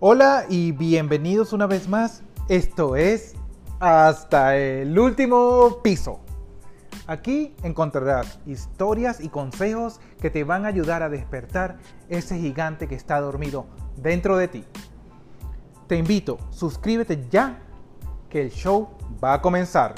Hola y bienvenidos una vez más. Esto es Hasta el último piso. Aquí encontrarás historias y consejos que te van a ayudar a despertar ese gigante que está dormido dentro de ti. Te invito, suscríbete ya que el show va a comenzar.